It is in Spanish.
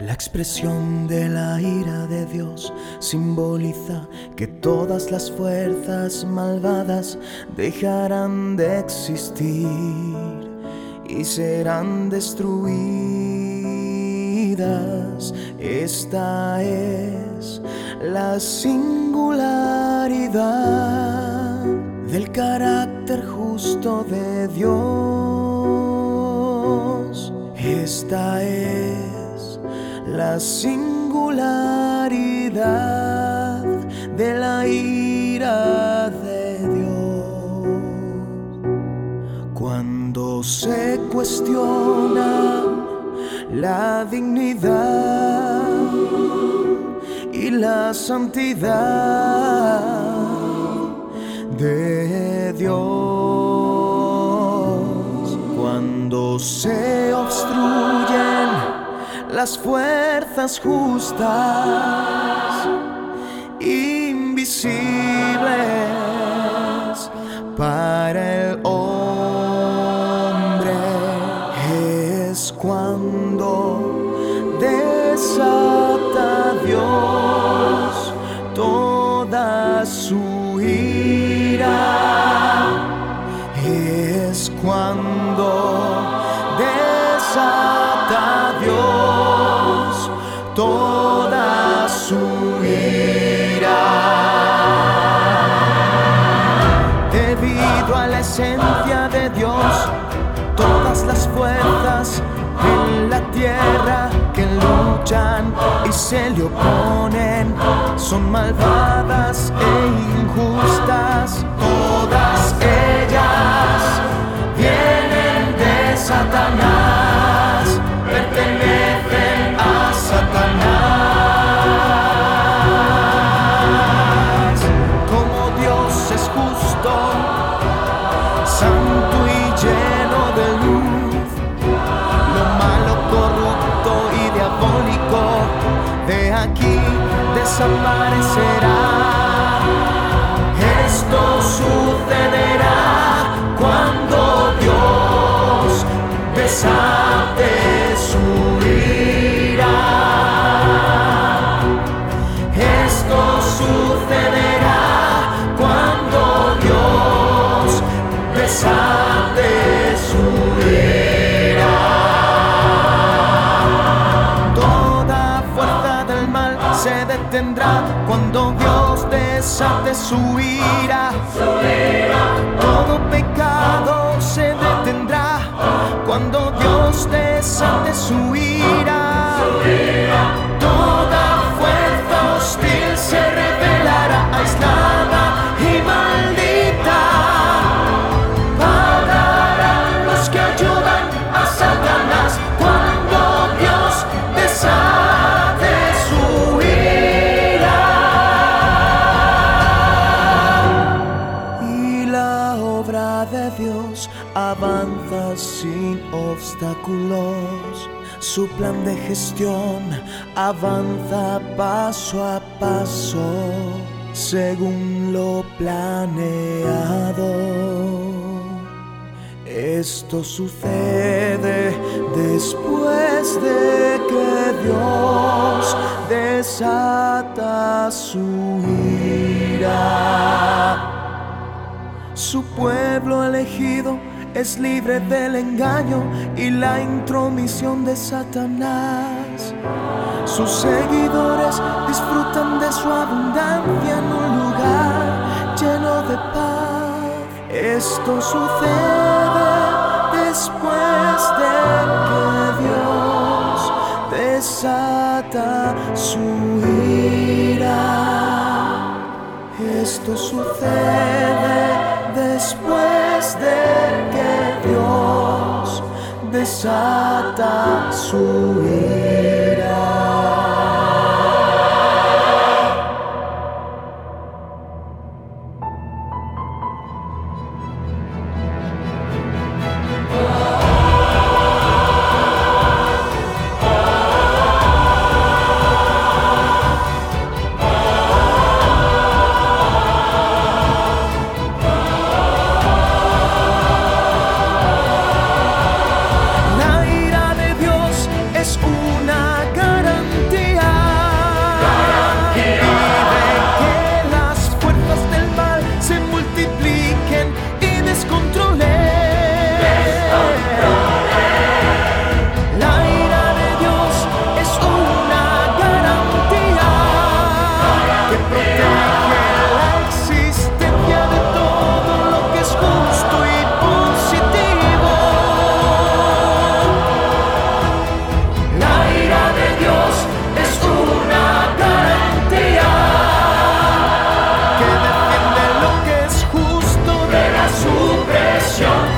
La expresión de la ira de Dios simboliza que todas las fuerzas malvadas dejarán de existir y serán destruidas. Esta es la singularidad del carácter justo de Dios. La singularidad de la ira de Dios. Cuando se cuestiona la dignidad y la santidad de Dios, cuando se obstruyen las fuerzas justas, invisibles para el hombre, es cuando desata Dios toda su ira, es cuando desata Dios toda su ira. Debido a la esencia de Dios, todas las fuerzas en la tierra que luchan y se le oponen son malvadas e injustas. Todas ellas de aquí desaparecerá. Esto sucederá cuando Dios desate su ira. Esto sucederá cuando Dios desate Dios desate su ira. Todo pecado se detendrá cuando avanza sin obstáculos. Su plan de gestión avanza paso a paso según lo planeado. Esto sucede después de que Dios desata su ira. Su pueblo elegido es libre del engaño y la intromisión de Satanás. Sus seguidores disfrutan de su abundancia en un lugar lleno de paz. Esto sucede después de que Dios desata su ira. Esto sucede después de que Dios desata su ira. 强